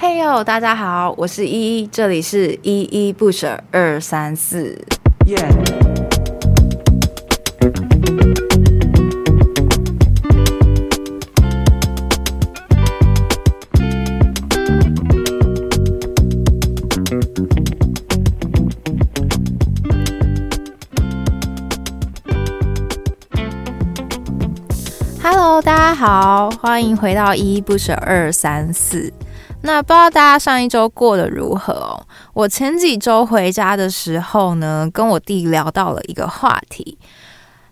嘿哟，大家好，我是依依，这里是依依不舍二三四。Yeah. Hello，大家好，欢迎回到依依不舍二三四。那不知道大家上一周过得如何哦？我前几周回家的时候呢，跟我弟聊到了一个话题。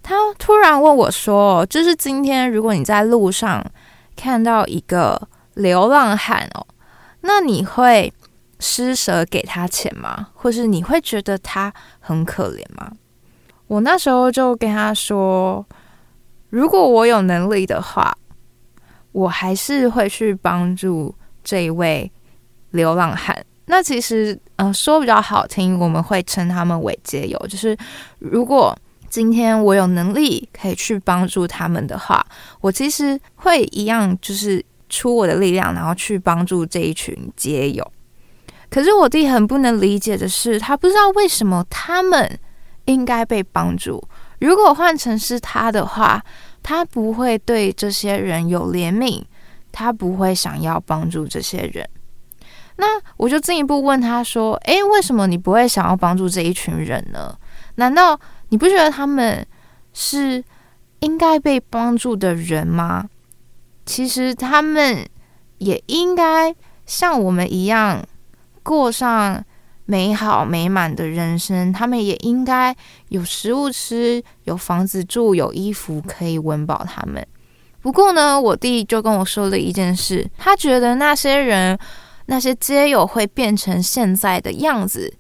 他突然问我说：“就是今天，如果你在路上看到一个流浪汉哦，那你会施舍给他钱吗？或是你会觉得他很可怜吗？”我那时候就跟他说：“如果我有能力的话，我还是会去帮助。”这一位流浪汉，那其实，呃，说比较好听，我们会称他们为街友。就是如果今天我有能力可以去帮助他们的话，我其实会一样，就是出我的力量，然后去帮助这一群街友。可是我弟很不能理解的是，他不知道为什么他们应该被帮助。如果换成是他的话，他不会对这些人有怜悯。他不会想要帮助这些人，那我就进一步问他说：“诶，为什么你不会想要帮助这一群人呢？难道你不觉得他们是应该被帮助的人吗？其实他们也应该像我们一样过上美好美满的人生，他们也应该有食物吃，有房子住，有衣服可以温饱他们。”不过呢，我弟就跟我说了一件事，他觉得那些人、那些街友会变成现在的样子，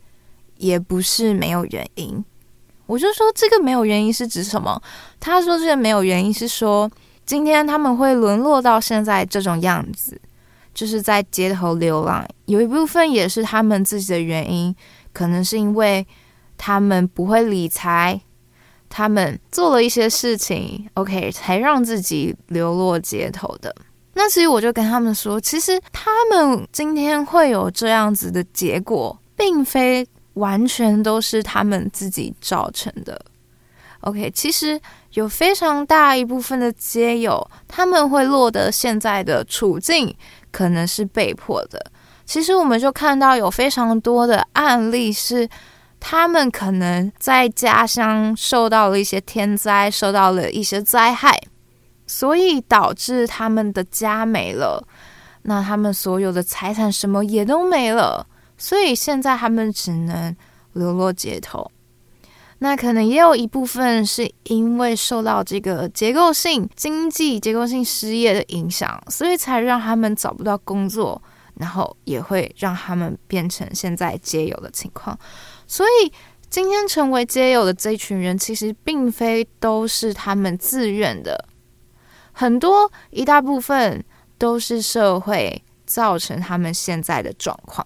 也不是没有原因。我就说这个没有原因是指什么？他说这个没有原因是说，今天他们会沦落到现在这种样子，就是在街头流浪，有一部分也是他们自己的原因，可能是因为他们不会理财。他们做了一些事情，OK，才让自己流落街头的。那所以我就跟他们说，其实他们今天会有这样子的结果，并非完全都是他们自己造成的。OK，其实有非常大一部分的街友，他们会落得现在的处境，可能是被迫的。其实我们就看到有非常多的案例是。他们可能在家乡受到了一些天灾，受到了一些灾害，所以导致他们的家没了，那他们所有的财产什么也都没了，所以现在他们只能流落街头。那可能也有一部分是因为受到这个结构性经济结构性失业的影响，所以才让他们找不到工作，然后也会让他们变成现在街友的情况。所以，今天成为街友的这群人，其实并非都是他们自愿的，很多一大部分都是社会造成他们现在的状况。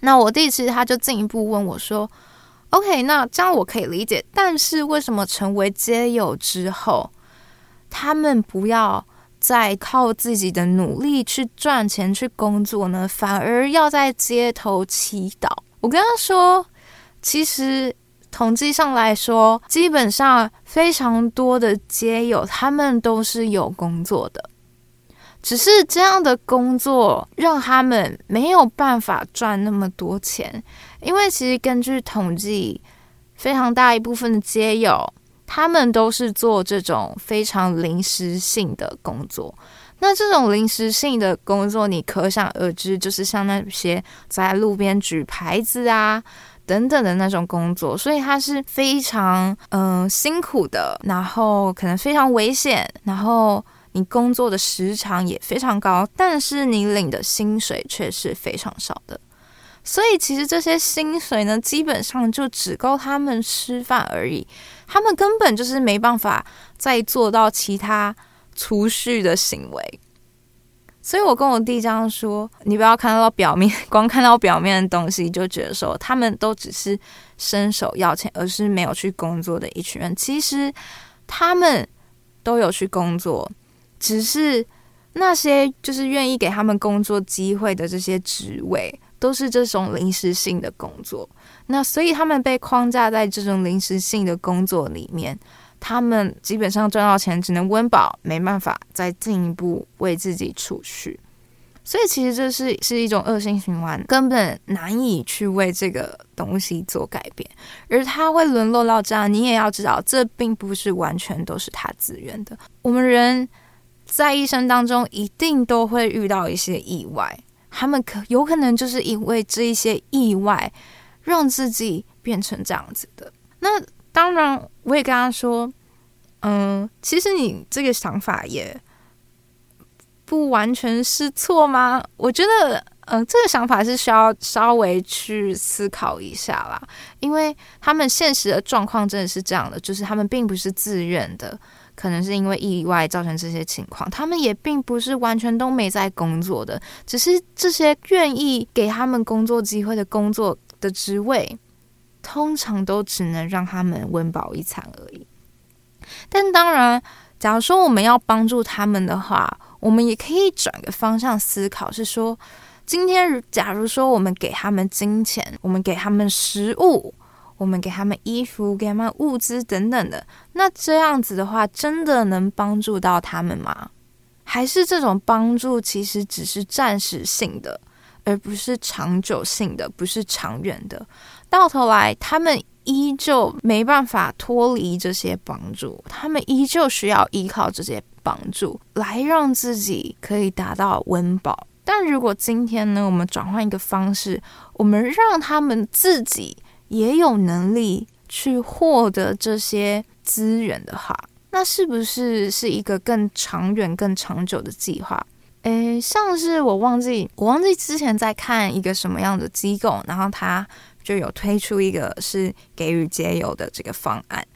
那我弟其实他就进一步问我说：“OK，那这样我可以理解，但是为什么成为街友之后，他们不要再靠自己的努力去赚钱去工作呢？反而要在街头祈祷？”我跟他说。其实统计上来说，基本上非常多的街友，他们都是有工作的，只是这样的工作让他们没有办法赚那么多钱。因为其实根据统计，非常大一部分的街友，他们都是做这种非常临时性的工作。那这种临时性的工作，你可想而知，就是像那些在路边举牌子啊。等等的那种工作，所以它是非常嗯、辛苦的，然后可能非常危险，然后你工作的时长也非常高，但是你领的薪水却是非常少的。所以其实这些薪水呢，基本上就只够他们吃饭而已，他们根本就是没办法再做到其他储蓄的行为。所以我跟我弟这样说，你不要看到表面，光看到表面的东西就觉得说他们都只是伸手要钱，而是没有去工作的一群人。其实他们都有去工作，只是那些就是愿意给他们工作机会的这些职位，都是这种临时性的工作。那所以他们被框架在这种临时性的工作里面，他们基本上赚到钱只能温饱，没办法再进一步为自己储蓄。所以其实这是是一种恶性循环，根本难以去为这个东西做改变。而他会沦落到这样，你也要知道，这并不是完全都是他自愿的。我们人在一生当中一定都会遇到一些意外，他们可有可能就是因为这一些意外，让自己变成这样子的。那当然，我也跟他说，嗯，其实你这个想法也。不完全是错吗？我觉得，嗯、这个想法是需要稍微去思考一下啦，因为他们现实的状况真的是这样的，就是他们并不是自愿的，可能是因为意外造成这些情况，他们也并不是完全都没在工作的，只是这些愿意给他们工作机会的工作的职位，通常都只能让他们温饱一餐而已。但当然，假如说我们要帮助他们的话，我们也可以转个方向思考，是说，今天假如说我们给他们金钱，我们给他们食物，我们给他们衣服，给他们物资等等的，那这样子的话，真的能帮助到他们吗？还是这种帮助其实只是暂时性的，而不是长久性的，不是长远的？到头来，他们依旧没办法脱离这些帮助，他们依旧需要依靠这些。帮助来让自己可以达到温饱，但如果今天呢，我们转换一个方式，我们让他们自己也有能力去获得这些资源的话，那是不是是一个更长远、更长久的计划？诶，像是我忘记，我忘记之前在看一个什么样的机构，然后他就有推出一个是给予街友的这个方案，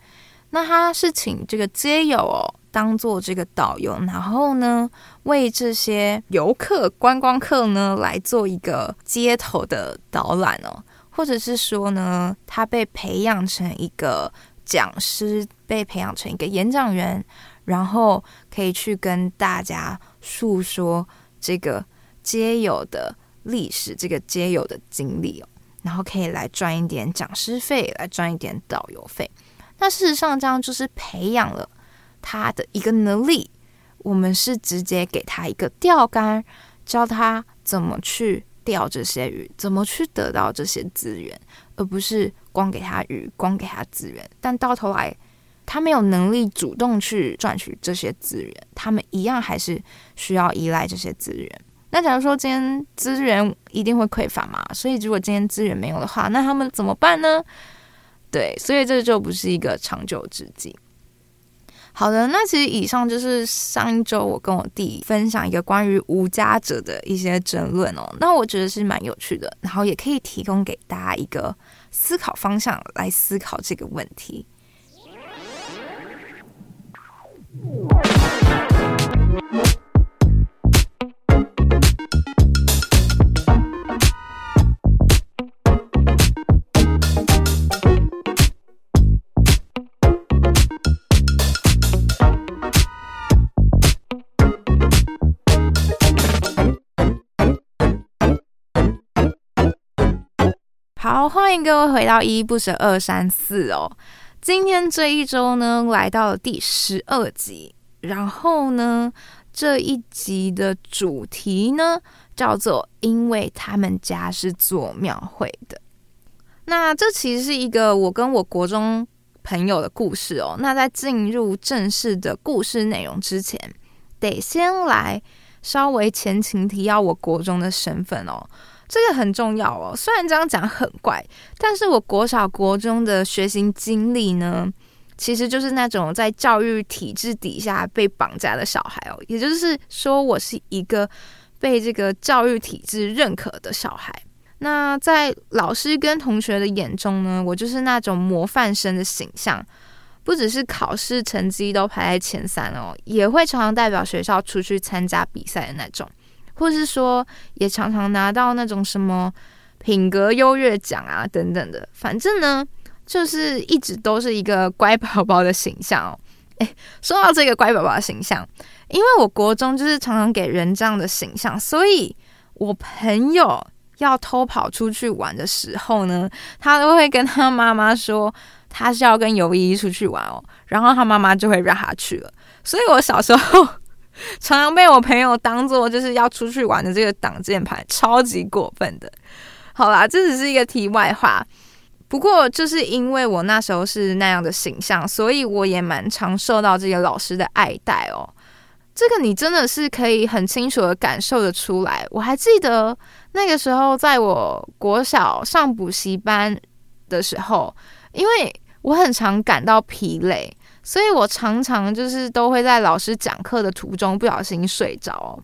那他是请这个街友哦。当做这个导游，然后呢，为这些游客、观光客呢来做一个街头的导览哦，或者是说呢，他被培养成一个讲师，被培养成一个演讲员，然后可以去跟大家诉说这个街友的历史，这个街友的经历哦，然后可以来赚一点讲师费，来赚一点导游费。那事实上，这样就是培养了。他的一个能力，我们是直接给他一个钓竿，教他怎么去钓这些鱼，怎么去得到这些资源，而不是光给他鱼，光给他资源。但到头来，他没有能力主动去赚取这些资源，他们一样还是需要依赖这些资源。那假如说今天资源一定会匮乏嘛，所以如果今天资源没有的话，那他们怎么办呢？对，所以这就不是一个长久之计。好的，那其实以上就是上一周我跟我弟分享一个关于无家者的一些争论哦，那我觉得是蛮有趣的，然后也可以提供给大家一个思考方向来思考这个问题。好，欢迎各位回到依依不舍二三四哦。今天这一周呢，来到了第十二集。然后呢，这一集的主题呢，叫做“因为他们家是做庙会的”。那这其实是一个我跟我国中朋友的故事哦。那在进入正式的故事内容之前，得先来稍微前情提要我国中的身份哦。这个很重要哦，虽然这样讲很怪，但是我国小国中的学习经历呢，其实就是那种在教育体制底下被绑架的小孩哦，也就是说，我是一个被这个教育体制认可的小孩。那在老师跟同学的眼中呢，我就是那种模范生的形象，不只是考试成绩都排在前三哦，也会常常代表学校出去参加比赛的那种。或是说，也常常拿到那种什么品格优越奖啊等等的，反正呢，就是一直都是一个乖宝宝的形象哦。哎，说到这个乖宝宝的形象，因为我国中就是常常给人这样的形象，所以我朋友要偷跑出去玩的时候呢，他都会跟他妈妈说他是要跟尤一出去玩哦，然后他妈妈就会让他去了。所以我小时候 常常被我朋友当做就是要出去玩的这个挡箭牌，超级过分的。好啦，这只是一个题外话。不过，就是因为我那时候是那样的形象，所以我也蛮常受到这个老师的爱戴哦。这个你真的是可以很清楚的感受得出来。我还记得那个时候，在我国小上补习班的时候，因为我很常感到疲累，所以我常常就是都会在老师讲课的途中不小心睡着。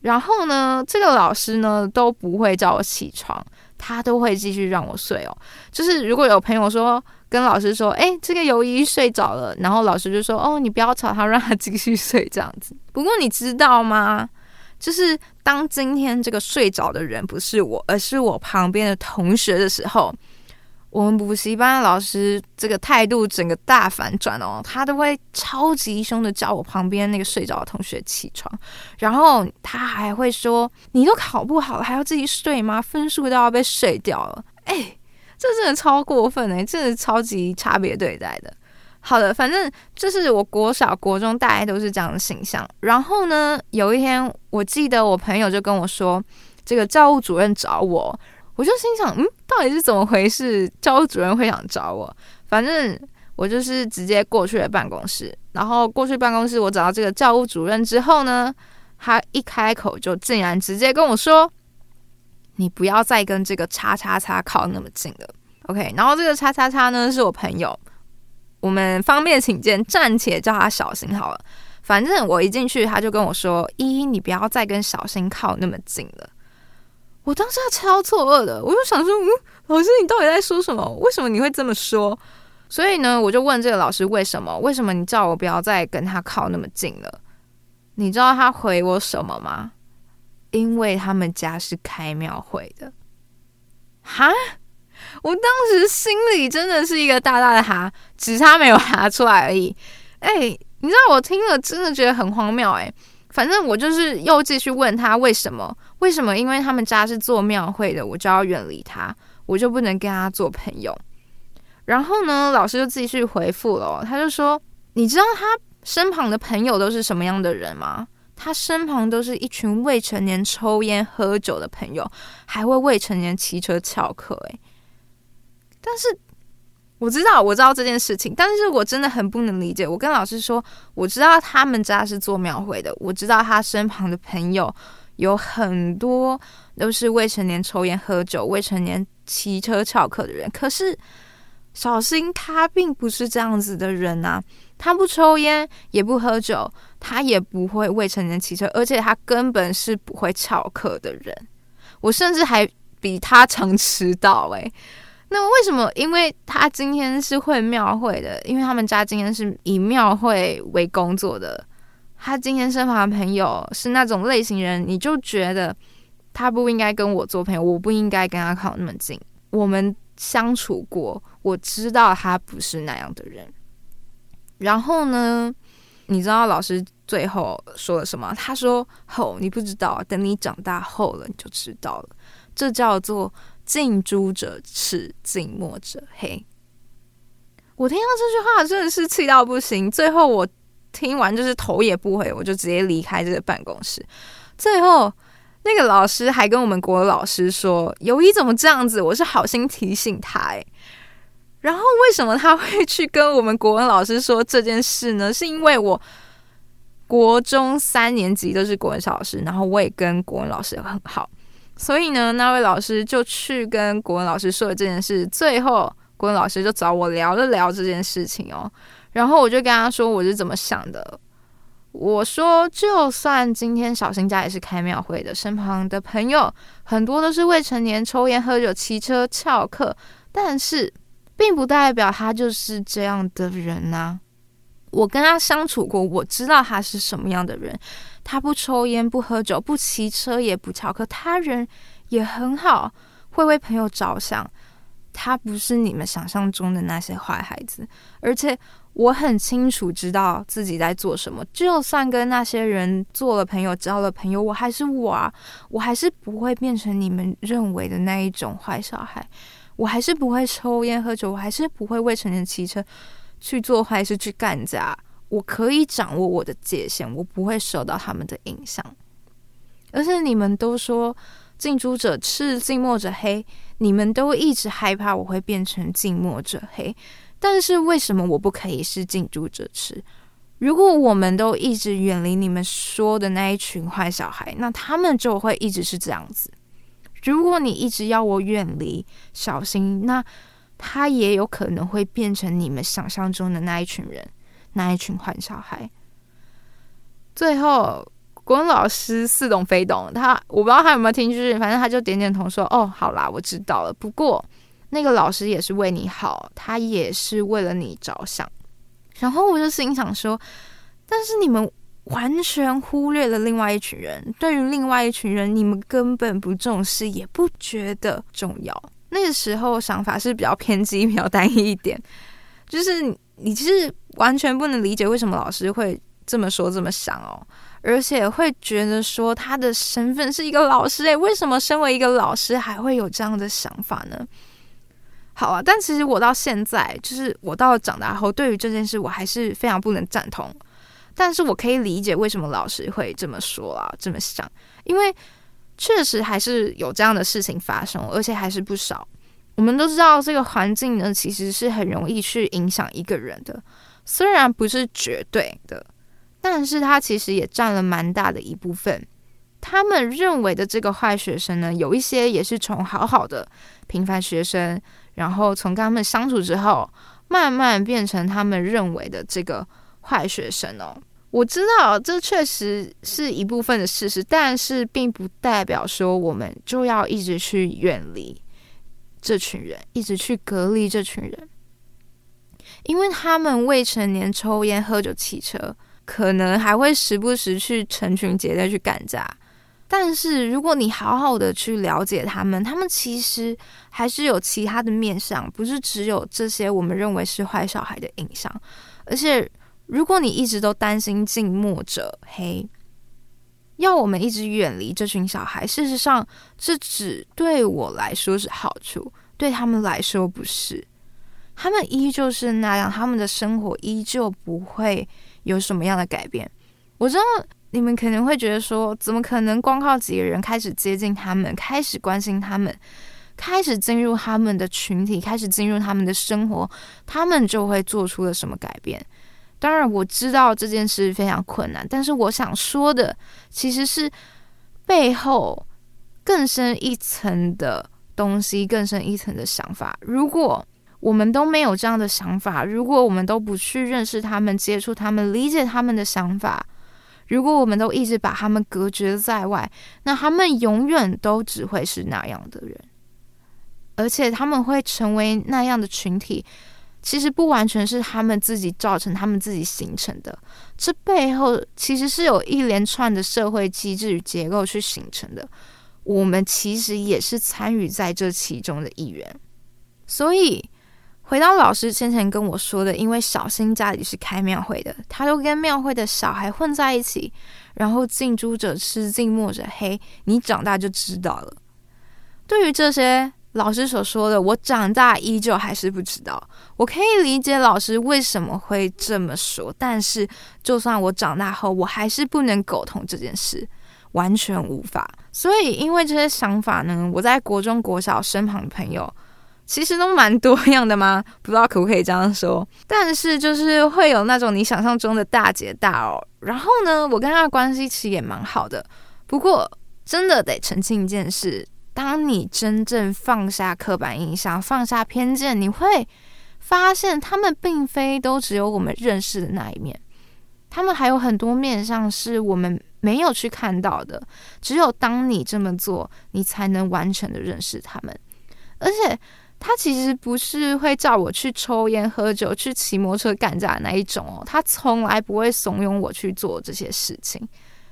然后呢，这个老师呢都不会叫我起床。他都会继续让我睡哦，就是如果有朋友说跟老师说，哎，这个尤一睡着了，然后老师就说，哦，你不要吵他，让他继续睡这样子。不过你知道吗？就是当今天这个睡着的人不是我，而是我旁边的同学的时候。我们补习班的老师这个态度整个大反转哦，他都会超级凶的叫我旁边那个睡着的同学起床，然后他还会说：“你都考不好了，还要自己睡吗？分数都要被睡掉了。”哎，这真的超过分哎，真的超级差别对待的。好的，反正就是我国小、国中大概都是这样的形象。然后呢，有一天我记得我朋友就跟我说，这个教务主任找我。我就心想，嗯，到底是怎么回事？教务主任会想找我，反正我就是直接过去了办公室。然后过去办公室，我找到这个教务主任之后呢，他一开口就竟然直接跟我说：“你不要再跟这个叉叉叉靠那么近了。” OK，然后这个叉叉叉呢是我朋友，我们方便请见，暂且叫他小新好了。反正我一进去，他就跟我说：“依依，你不要再跟小新靠那么近了。”我当时超错愕的，我就想说，嗯，老师你到底在说什么？为什么你会这么说？所以呢，我就问这个老师为什么？为什么你叫我不要再跟他靠那么近了？你知道他回我什么吗？因为他们家是开庙会的。哈！我当时心里真的是一个大大的哈，只差没有哈出来而已。哎，你知道我听了真的觉得很荒谬哎。反正我就是又继续问他为什么？为什么？因为他们家是做庙会的，我就要远离他，我就不能跟他做朋友。然后呢，老师就继续回复了，他就说：“你知道他身旁的朋友都是什么样的人吗？他身旁都是一群未成年抽烟喝酒的朋友，还会未成年骑车翘课。”诶，但是。我知道，我知道这件事情，但是我真的很不能理解。我跟老师说，我知道他们家是做庙会的，我知道他身旁的朋友有很多都是未成年抽烟喝酒、未成年骑车翘课的人。可是小新他并不是这样子的人啊，他不抽烟，也不喝酒，他也不会未成年骑车，而且他根本是不会翘课的人。我甚至还比他常迟到诶、那为什么？因为他今天是会庙会的，因为他们家今天是以庙会为工作的。他今天身旁的朋友是那种类型人，你就觉得他不应该跟我做朋友，我不应该跟他靠那么近。我们相处过，我知道他不是那样的人。然后呢，你知道老师最后说了什么？他说：“吼，你不知道，等你长大后了，你就知道了。这叫做。”近朱者赤，近墨者黑。我听到这句话真的是气到不行。最后我听完就是头也不回，我就直接离开这个办公室。最后那个老师还跟我们国文老师说：“尤一怎么这样子？”我是好心提醒他。然后为什么他会去跟我们国文老师说这件事呢？是因为我国中三年级都是国文小老师，然后我也跟国文老师很好。所以呢，那位老师就去跟国文老师说了这件事。最后，国文老师就找我聊了聊这件事情哦。然后我就跟他说我是怎么想的。我说，就算今天小新家也是开庙会的，身旁的朋友很多都是未成年，抽烟喝酒、骑车翘课，但是并不代表他就是这样的人呐、我跟他相处过，我知道他是什么样的人。他不抽烟，不喝酒，不骑车，也不翘课，他人也很好，会为朋友着想。他不是你们想象中的那些坏孩子。而且我很清楚知道自己在做什么，就算跟那些人做了朋友，交了朋友，我还是我啊，我还是不会变成你们认为的那一种坏小孩，我还是不会抽烟喝酒，我还是不会未成年骑车去做坏事去干架，我可以掌握我的界限，我不会受到他们的影响。而且你们都说近朱者赤，近墨者黑，你们都一直害怕我会变成近墨者黑。但是为什么我不可以是近朱者赤？如果我们都一直远离你们说的那一群坏小孩，那他们就会一直是这样子。如果你一直要我远离、小心，那他也有可能会变成你们想象中的那一群人，那一群坏小孩。最后，国文老师似懂非懂，他我不知道他有没有听进去，反正他就点点头说：“哦，好啦，我知道了。”不过。那个老师也是为你好，他也是为了你着想。然后我就心想说，但是你们完全忽略了另外一群人，对于另外一群人，你们根本不重视，也不觉得重要。那个时候想法是比较偏激、比较单一一点，就是你其实完全不能理解为什么老师会这么说、这么想哦，而且会觉得说他的身份是一个老师，诶，为什么身为一个老师还会有这样的想法呢？好啊，但其实我到现在，就是我到长大后，对于这件事我还是非常不能赞同。但是我可以理解为什么老师会这么说啊，这么想，因为确实还是有这样的事情发生，而且还是不少。我们都知道，这个环境呢，其实是很容易去影响一个人的，虽然不是绝对的，但是它其实也占了蛮大的一部分。他们认为的这个坏学生呢，有一些也是从好好的平凡学生。然后从跟他们相处之后，慢慢变成他们认为的这个坏学生哦。我知道这确实是一部分的事实，但是并不代表说我们就要一直去远离这群人，一直去隔离这群人，因为他们未成年抽烟喝酒骑车，可能还会时不时去成群结队去干架。但是，如果你好好的去了解他们，他们其实还是有其他的面相，不是只有这些我们认为是坏小孩的印象。而且，如果你一直都担心近墨者黑，要我们一直远离这群小孩，事实上，这只对我来说是好处，对他们来说不是。他们依旧是那样，他们的生活依旧不会有什么样的改变。我知道。你们可能会觉得说，怎么可能光靠几个人开始接近他们，开始关心他们，开始进入他们的群体，开始进入他们的生活，他们就会做出了什么改变？当然，我知道这件事非常困难，但是我想说的其实是背后更深一层的东西，更深一层的想法。如果我们都没有这样的想法，如果我们都不去认识他们、接触他们、理解他们的想法，如果我们都一直把他们隔绝在外，那他们永远都只会是那样的人，而且他们会成为那样的群体。其实不完全是他们自己造成、他们自己形成的，这背后其实是有一连串的社会机制与结构去形成的。我们其实也是参与在这其中的一员，所以。回到老师先前跟我说的，因为小新家里是开庙会的，他都跟庙会的小孩混在一起，然后近朱者赤，近墨者黑。你长大就知道了。对于这些老师所说的，我长大依旧还是不知道。我可以理解老师为什么会这么说，但是就算我长大后，我还是不能苟同这件事，完全无法。所以，因为这些想法呢，我在国中、国小身旁的朋友。其实都蛮多样的吗？不知道可不可以这样说。但是就是会有那种你想象中的大姐大哦。然后呢，我跟他的关系其实也蛮好的。不过真的得澄清一件事：当你真正放下刻板印象、放下偏见，你会发现他们并非都只有我们认识的那一面，他们还有很多面向是我们没有去看到的。只有当你这么做，你才能完全的认识他们，而且。他其实不是会叫我去抽烟、喝酒、去骑摩托车干架那一种哦，他从来不会怂恿我去做这些事情。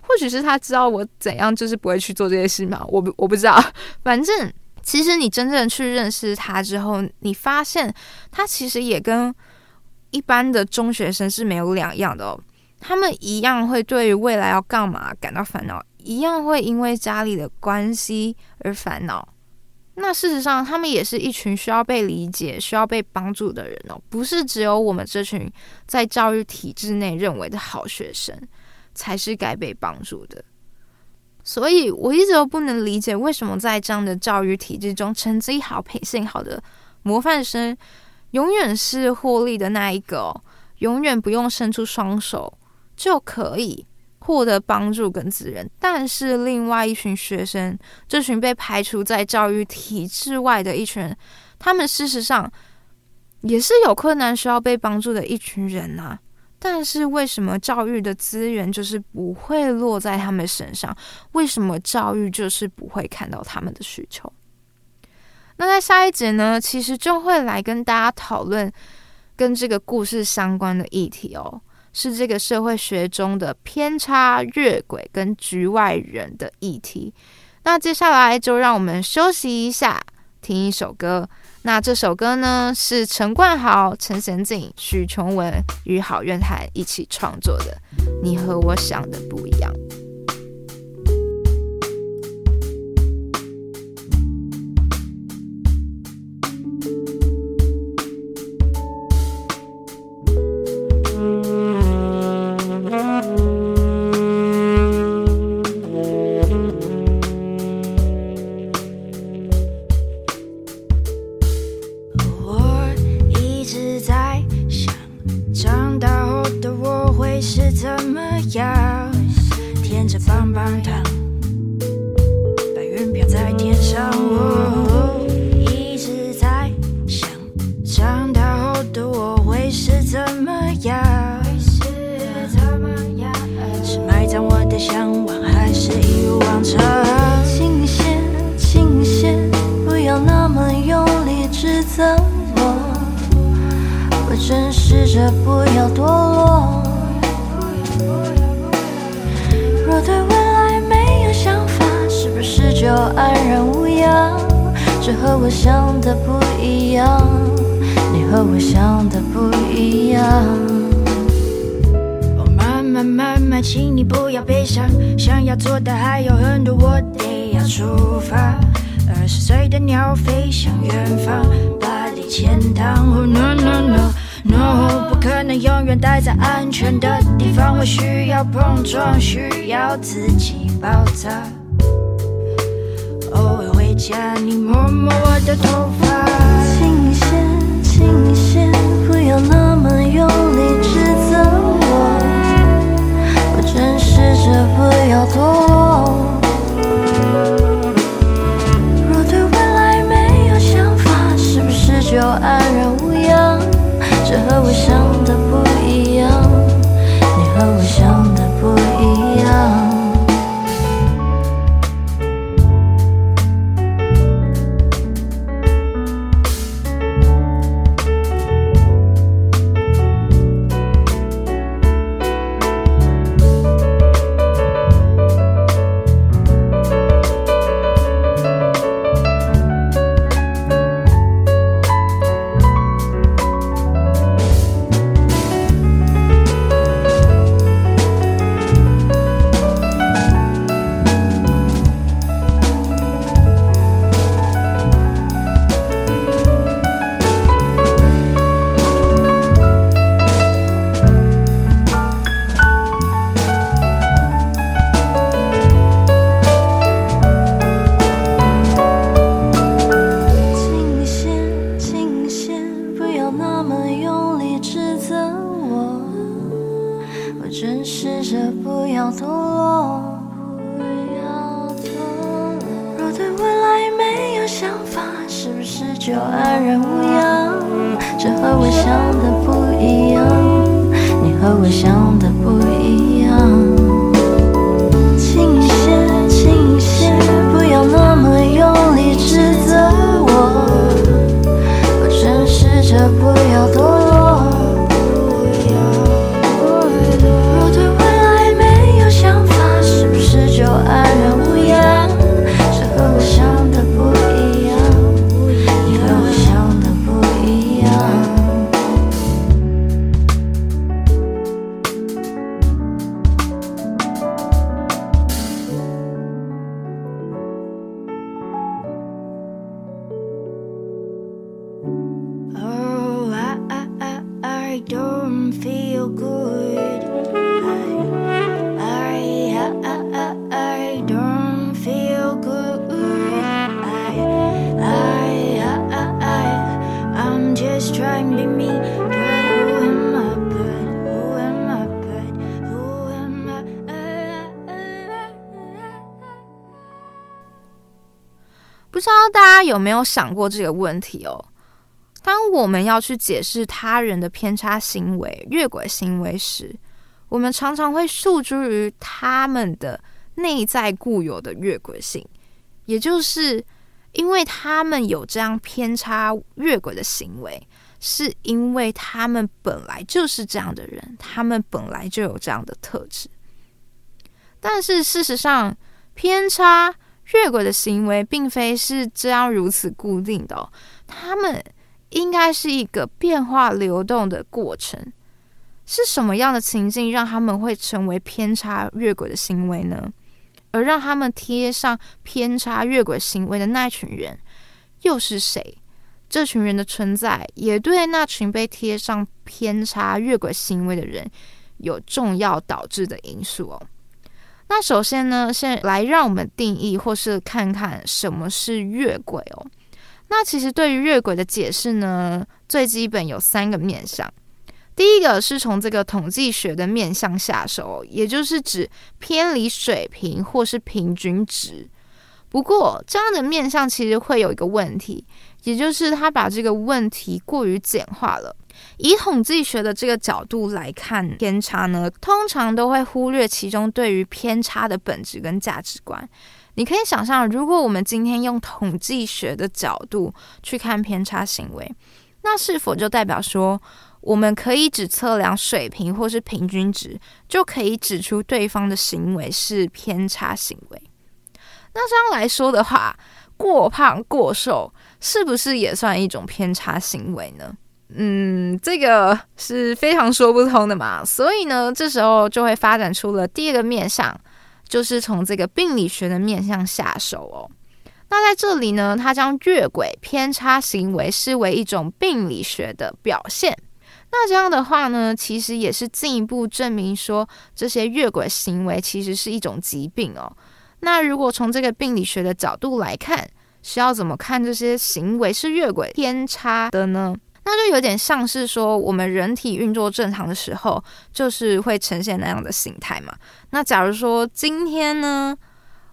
或许是他知道我怎样，就是不会去做这些事嘛。我不我不知道，反正其实你真正去认识他之后，你发现他其实也跟一般的中学生是没有两样的哦。他们一样会对于未来要干嘛感到烦恼，一样会因为家里的关系而烦恼。那事实上，他们也是一群需要被理解、需要被帮助的人哦，不是只有我们这群在教育体制内认为的好学生才是该被帮助的。所以，我一直都不能理解，为什么在这样的教育体制中，成绩好、品性好的模范生，永远是获利的那一个哦，永远不用伸出双手。就可以获得帮助跟资源，但是另外一群学生，这群被排除在教育体制外的一群人，他们事实上也是有困难需要被帮助的一群人呐、但是为什么教育的资源就是不会落在他们身上？为什么教育就是不会看到他们的需求？那在下一节呢，其实就会来跟大家讨论跟这个故事相关的议题哦。是这个社会学中的偏差越轨跟局外人的议题。那接下来就让我们休息一下，听一首歌。那这首歌呢，是陈冠豪、陈娴静、许琼文与郝苑涵一起创作的。你和我想的不一样。的不一样，你和我想的不一样。慢慢慢慢，请你不要悲伤，想要做的还有很多，我得要出发。二十岁的鸟飞向远方，巴黎、钱塘。Oh no no no no，不可能永远待在安全的地方，我需要碰撞，需要自己爆炸。下你摸摸我的头发轻一些轻一些不要那么用力指责我我真试着不要躲若对未来没有想法是不是就安然无恙？这和我想的不一样。你和我想有想过这个问题哦？当我们要去解释他人的偏差行为、越轨行为时，我们常常会诉诸于他们的内在固有的越轨性，也就是因为他们有这样偏差越轨的行为，是因为他们本来就是这样的人，他们本来就有这样的特质。但是事实上，偏差越轨的行为并非是这样如此固定的哦，他们。应该是一个变化流动的过程。是什么样的情境让他们会成为偏差越轨的行为呢？而让他们贴上偏差越轨行为的那群人又是谁？这群人的存在也对那群被贴上偏差越轨行为的人有重要导致的因素哦。那首先呢，先来让我们定义或是看看什么是越轨哦。那其实对于越轨的解释呢，最基本有三个面向。第一个是从这个统计学的面向下手，也就是指偏离水平或是平均值。不过这样的面向其实会有一个问题，也就是他把这个问题过于简化了。以统计学的这个角度来看偏差呢，通常都会忽略其中对于偏差的本质跟价值观。你可以想象，如果我们今天用统计学的角度去看偏差行为，那是否就代表说，我们可以只测量水平或是平均值，就可以指出对方的行为是偏差行为？那这样来说的话，过胖过瘦是不是也算一种偏差行为呢？嗯，这个是非常说不通的嘛。所以呢，这时候就会发展出了第二个面向。就是从这个病理学的面向下手哦。那在这里呢，他将越轨偏差行为视为一种病理学的表现。那这样的话呢，其实也是进一步证明说，这些越轨行为其实是一种疾病哦。那如果从这个病理学的角度来看，是要怎么看这些行为是越轨偏差的呢？那就有点像是说，我们人体运作正常的时候，就是会呈现那样的形态嘛。那假如说今天呢，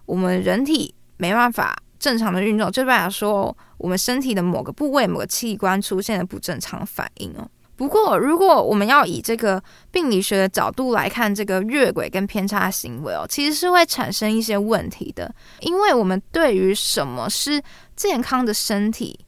我们人体没办法正常的运作，就代表说我们身体的某个部位、某个器官出现了不正常反应哦。不过，如果我们要以这个病理学的角度来看这个越轨跟偏差行为哦，其实是会产生一些问题的，因为我们对于什么是健康的身体。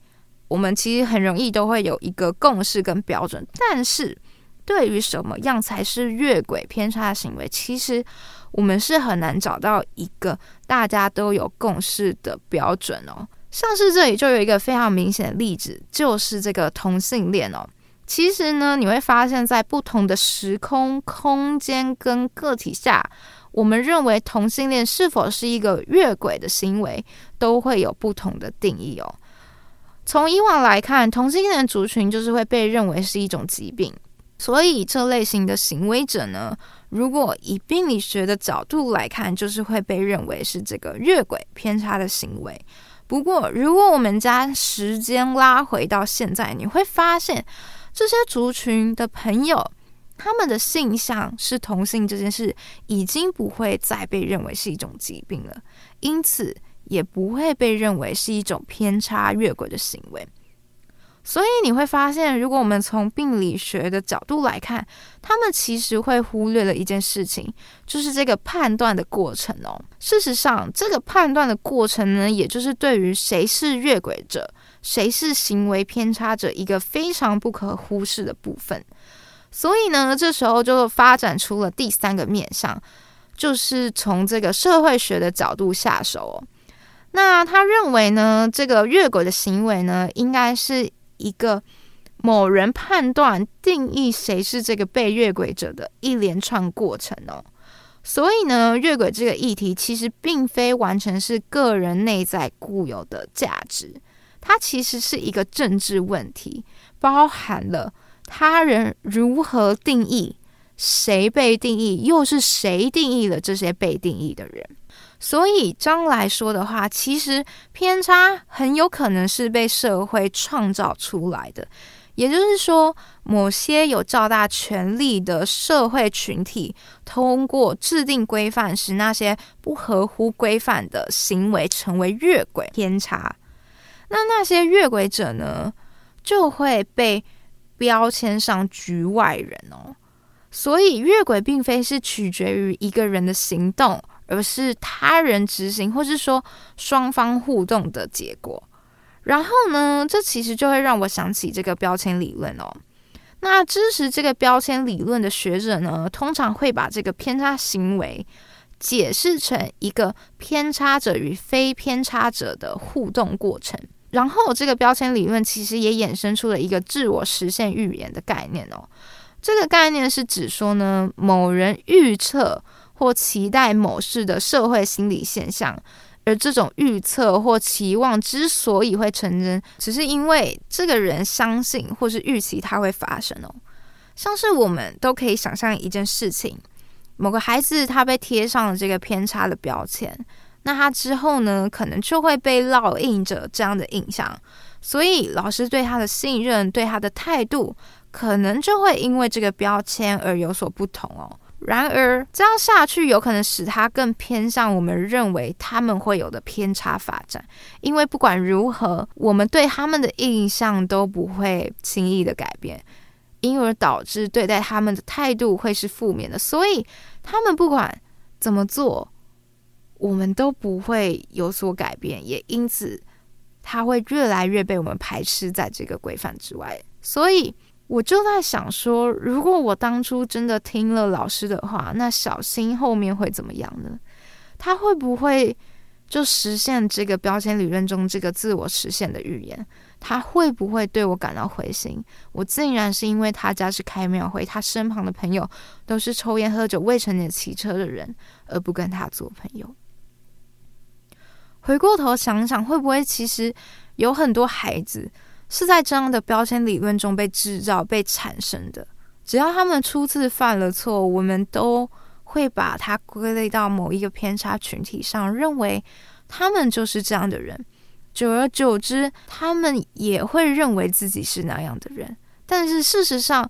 我们其实很容易都会有一个共识跟标准，但是对于什么样才是越轨偏差行为，其实我们是很难找到一个大家都有共识的标准哦。像是这里就有一个非常明显的例子，就是这个同性恋哦。其实呢，你会发现在不同的时空、空间跟个体下，我们认为同性恋是否是一个越轨的行为，都会有不同的定义哦。从以往来看，同性恋族群就是会被认为是一种疾病，所以这类型的行为者呢，如果以病理学的角度来看，就是会被认为是这个越轨偏差的行为。不过，如果我们将时间拉回到现在，你会发现这些族群的朋友，他们的性向是同性这件事，已经不会再被认为是一种疾病了。因此，也不会被认为是一种偏差越轨的行为，所以你会发现，如果我们从病理学的角度来看，他们其实会忽略了一件事情，就是这个判断的过程哦。事实上，这个判断的过程呢，也就是对于谁是越轨者，谁是行为偏差者一个非常不可忽视的部分。所以呢，这时候就发展出了第三个面向，就是从这个社会学的角度下手哦。那他认为呢，这个越轨的行为呢，应该是一个某人判断定义谁是这个被越轨者的一连串过程哦。所以呢，越轨这个议题其实并非完全是个人内在固有的价值，它其实是一个政治问题，包含了他人如何定义，谁被定义，又是谁定义了这些被定义的人？所以，张来说的话，其实偏差很有可能是被社会创造出来的。也就是说，某些有较大权力的社会群体，通过制定规范，使那些不合乎规范的行为成为越轨偏差。那那些越轨者呢，就会被标签上局外人哦。所以，越轨并非是取决于一个人的行动，而是他人执行，或是说双方互动的结果。然后呢，这其实就会让我想起这个标签理论哦。那支持这个标签理论的学者呢，通常会把这个偏差行为解释成一个偏差者与非偏差者的互动过程。然后，这个标签理论其实也衍生出了一个自我实现预言的概念哦。这个概念是指说呢，某人预测或期待某事的社会心理现象。而这种预测或期望之所以会成真，只是因为这个人相信或是预期它会发生哦。像是我们都可以想象一件事情：某个孩子他被贴上了这个偏差的标签，那他之后呢，可能就会被烙印着这样的印象，所以老师对他的信任、对他的态度，可能就会因为这个标签而有所不同哦。然而，这样下去有可能使他更偏向我们认为他们会有的偏差发展，因为不管如何，我们对他们的印象都不会轻易的改变，因而导致对待他们的态度会是负面的。所以，他们不管怎么做，我们都不会有所改变，也因此他会越来越被我们排斥在这个规范之外。所以。我就在想说，如果我当初真的听了老师的话，那小新后面会怎么样呢？他会不会就实现这个标签理论中这个自我实现的预言？他会不会对我感到灰心？我竟然是因为他家是开庙会，他身旁的朋友都是抽烟喝酒、未成年骑车的人，而不跟他做朋友。回过头想想，会不会其实有很多孩子？是在这样的标签理论中被制造、被产生的。只要他们初次犯了错，我们都会把它归类到某一个偏差群体上，认为他们就是这样的人。久而久之，他们也会认为自己是那样的人。但是事实上，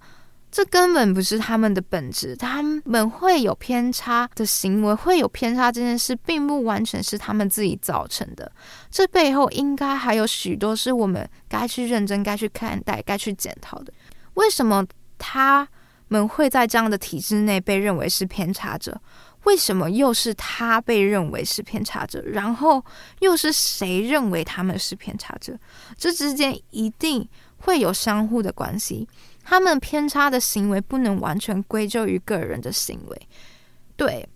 这根本不是他们的本质，他们会有偏差的行为，会有偏差这件事，并不完全是他们自己造成的。这背后应该还有许多是我们该去认真、该去看待、该去检讨的。为什么他们会在这样的体制内被认为是偏差者？为什么又是他被认为是偏差者？然后又是谁认为他们是偏差者？这之间一定会有相互的关系。他们偏差的行为不能完全归咎于个人的行为，对，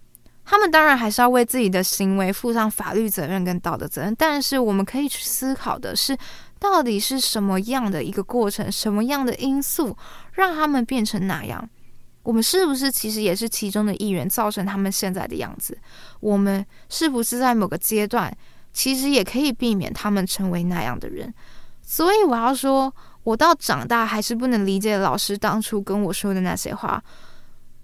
他们当然还是要为自己的行为负上法律责任跟道德责任。但是我们可以去思考的是，到底是什么样的一个过程，什么样的因素让他们变成那样？我们是不是其实也是其中的一员，造成他们现在的样子？我们是不是在某个阶段，其实也可以避免他们成为那样的人？所以我要说。我到长大还是不能理解老师当初跟我说的那些话。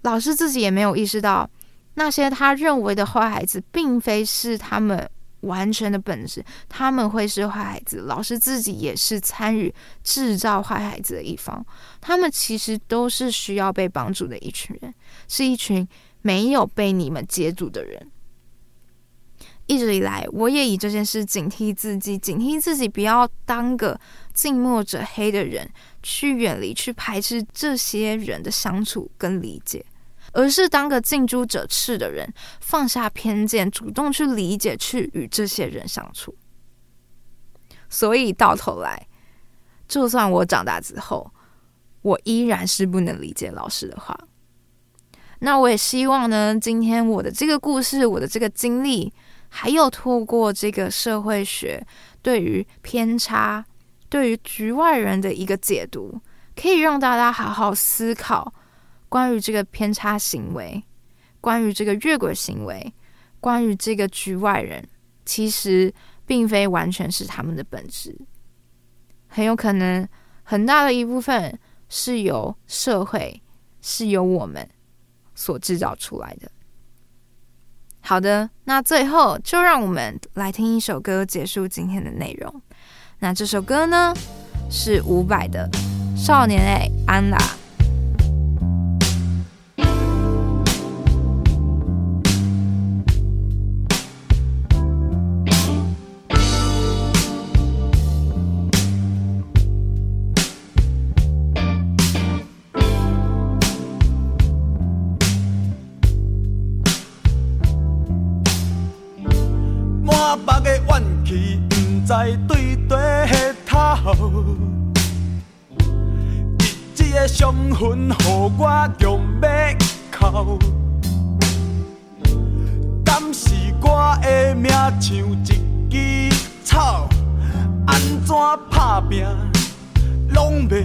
老师自己也没有意识到，那些他认为的坏孩子，并非是他们完全的本质。他们会是坏孩子，老师自己也是参与制造坏孩子的一方。他们其实都是需要被帮助的一群人，是一群没有被你们接住的人。一直以来，我也以这件事警惕自己，警惕自己不要当个近墨者黑的人，去远离、去排斥这些人的相处跟理解，而是当个近朱者赤的人，放下偏见，主动去理解、去与这些人相处。所以到头来，就算我长大之后，我依然是不能理解老师的话。那我也希望呢，今天我的这个故事，我的这个经历。还有透过这个社会学对于偏差、对于局外人的一个解读，可以让大家好好思考关于这个偏差行为、关于这个越轨行为、关于这个局外人，其实并非完全是他们的本质，很有可能很大的一部分是由社会，是由我们所制造出来的。好的，那最后就让我们来听一首歌结束今天的内容。那这首歌呢，是伍佰的《少年哎安啦》。在对地头，一日的伤痕，予我强要哭。敢是我的命像一枝草，安怎打拼，拢袂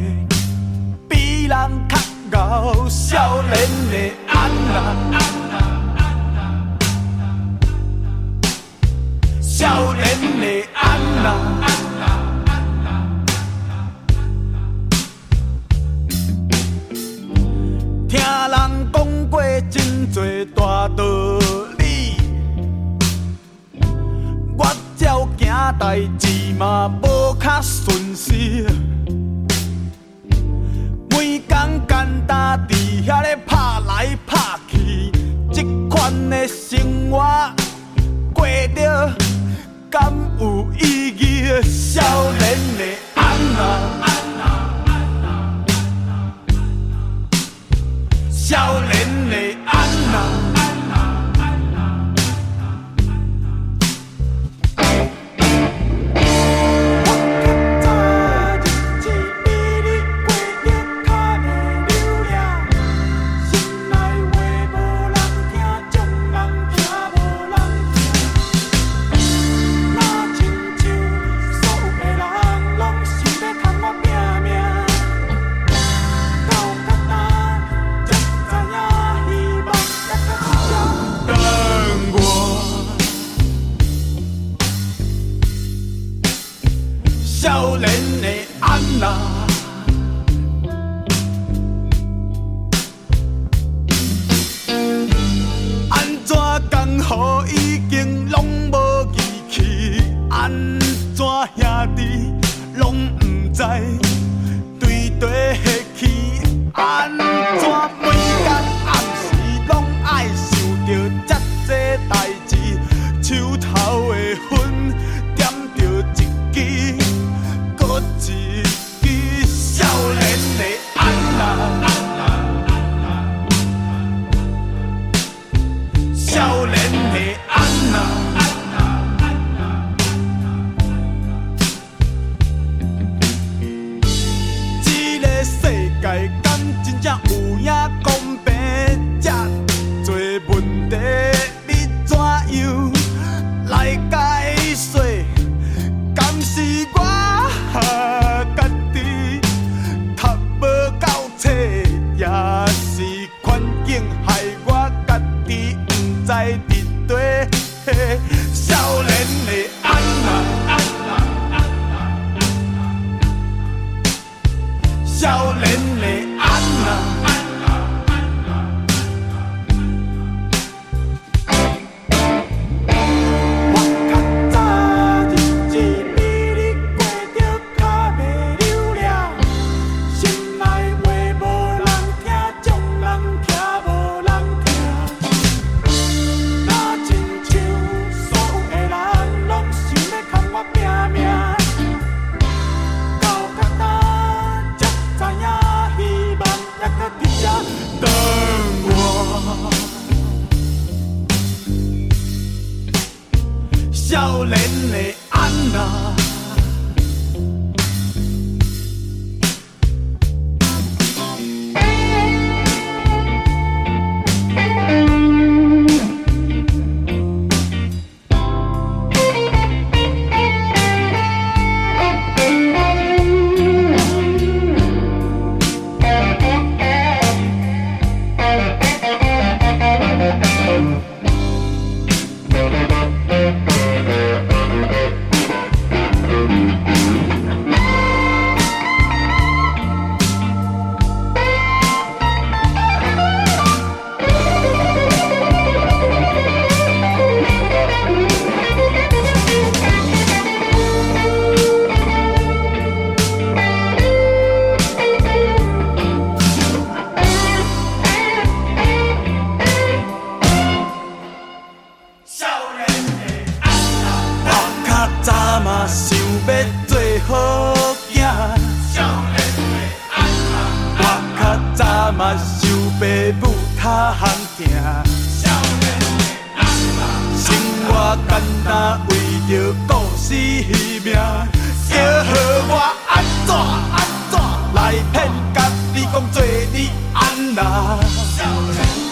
比人较敖。少年的安娜。少年的，听人讲过真多大道理，我照行代志嘛无较顺时，每天简单伫遐咧拍来拍去，这款的生活过着。敢有 Lend 少年生活简单，为着故事戏命，叫好我安怎安怎来骗家己讲做你安那。少年。